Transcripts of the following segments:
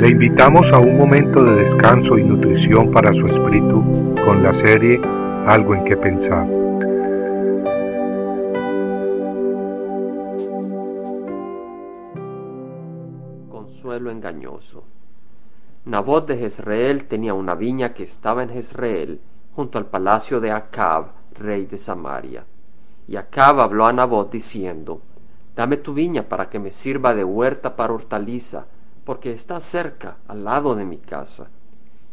Le invitamos a un momento de descanso y nutrición para su espíritu con la serie Algo en que pensar. Consuelo engañoso. Nabot de Jezreel tenía una viña que estaba en Jezreel, junto al palacio de Acab, rey de Samaria. Y Acab habló a Nabot diciendo, Dame tu viña para que me sirva de huerta para hortaliza, porque está cerca, al lado de mi casa,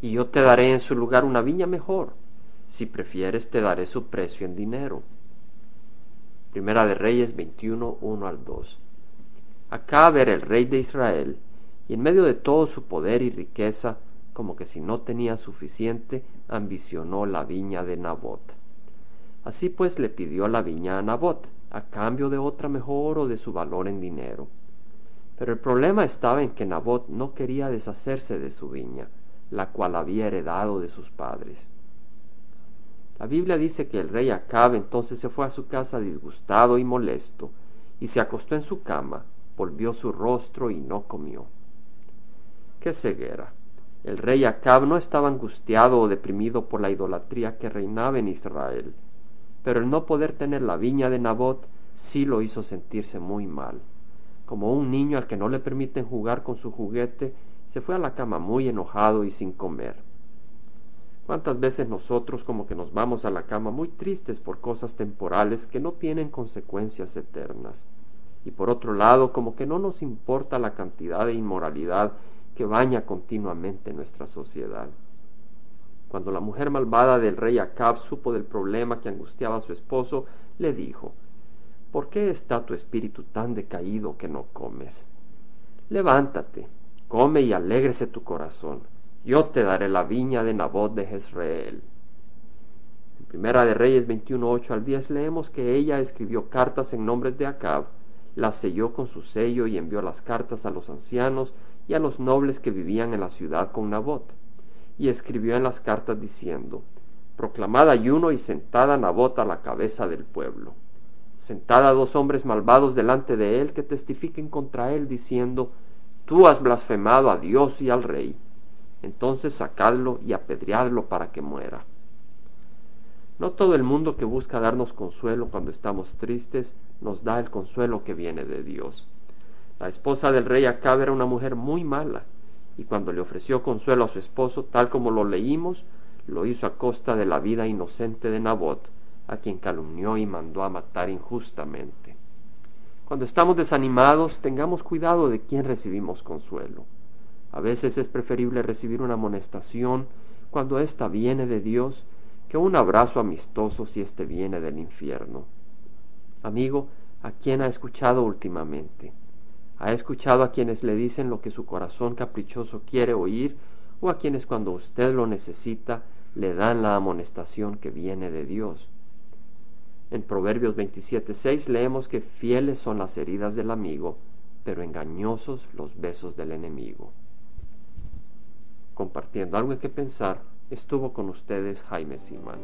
y yo te daré en su lugar una viña mejor. Si prefieres, te daré su precio en dinero. Primera de Reyes 21, 1 al 2. Acab era el rey de Israel, y en medio de todo su poder y riqueza, como que si no tenía suficiente, ambicionó la viña de Nabot. Así pues le pidió la viña a Nabot, a cambio de otra mejor o de su valor en dinero. Pero el problema estaba en que Nabot no quería deshacerse de su viña, la cual había heredado de sus padres. La Biblia dice que el rey Acab entonces se fue a su casa disgustado y molesto, y se acostó en su cama, volvió su rostro y no comió. ¡Qué ceguera! El rey Acab no estaba angustiado o deprimido por la idolatría que reinaba en Israel, pero el no poder tener la viña de Nabot sí lo hizo sentirse muy mal. Como un niño al que no le permiten jugar con su juguete, se fue a la cama muy enojado y sin comer. ¿Cuántas veces nosotros como que nos vamos a la cama muy tristes por cosas temporales que no tienen consecuencias eternas? Y por otro lado, como que no nos importa la cantidad de inmoralidad que baña continuamente nuestra sociedad. Cuando la mujer malvada del rey Acab supo del problema que angustiaba a su esposo, le dijo, ¿Por qué está tu espíritu tan decaído que no comes? Levántate, come y alégrese tu corazón. Yo te daré la viña de Nabot de Jezreel. En Primera de Reyes 21.8 al 10 leemos que ella escribió cartas en nombres de Acab, las selló con su sello y envió las cartas a los ancianos y a los nobles que vivían en la ciudad con Nabot y escribió en las cartas diciendo, Proclamad ayuno y sentada Nabot a la cabeza del pueblo. Sentada dos hombres malvados delante de él que testifiquen contra él diciendo, Tú has blasfemado a Dios y al rey. Entonces sacadlo y apedreadlo para que muera. No todo el mundo que busca darnos consuelo cuando estamos tristes nos da el consuelo que viene de Dios. La esposa del rey Acab era una mujer muy mala, y cuando le ofreció consuelo a su esposo, tal como lo leímos, lo hizo a costa de la vida inocente de Nabot, a quien calumnió y mandó a matar injustamente. Cuando estamos desanimados, tengamos cuidado de quién recibimos consuelo. A veces es preferible recibir una amonestación cuando ésta viene de Dios que un abrazo amistoso si éste viene del infierno. Amigo, ¿a quién ha escuchado últimamente? ¿Ha escuchado a quienes le dicen lo que su corazón caprichoso quiere oír o a quienes cuando usted lo necesita le dan la amonestación que viene de Dios? En Proverbios 27.6 leemos que fieles son las heridas del amigo, pero engañosos los besos del enemigo. Compartiendo algo en que pensar, estuvo con ustedes Jaime Simán.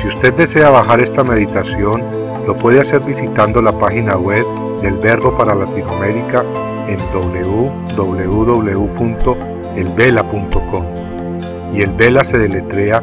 Si usted desea bajar esta meditación, lo puede hacer visitando la página web del Verbo para Latinoamérica en www.elvela.com. Y el Vela se deletrea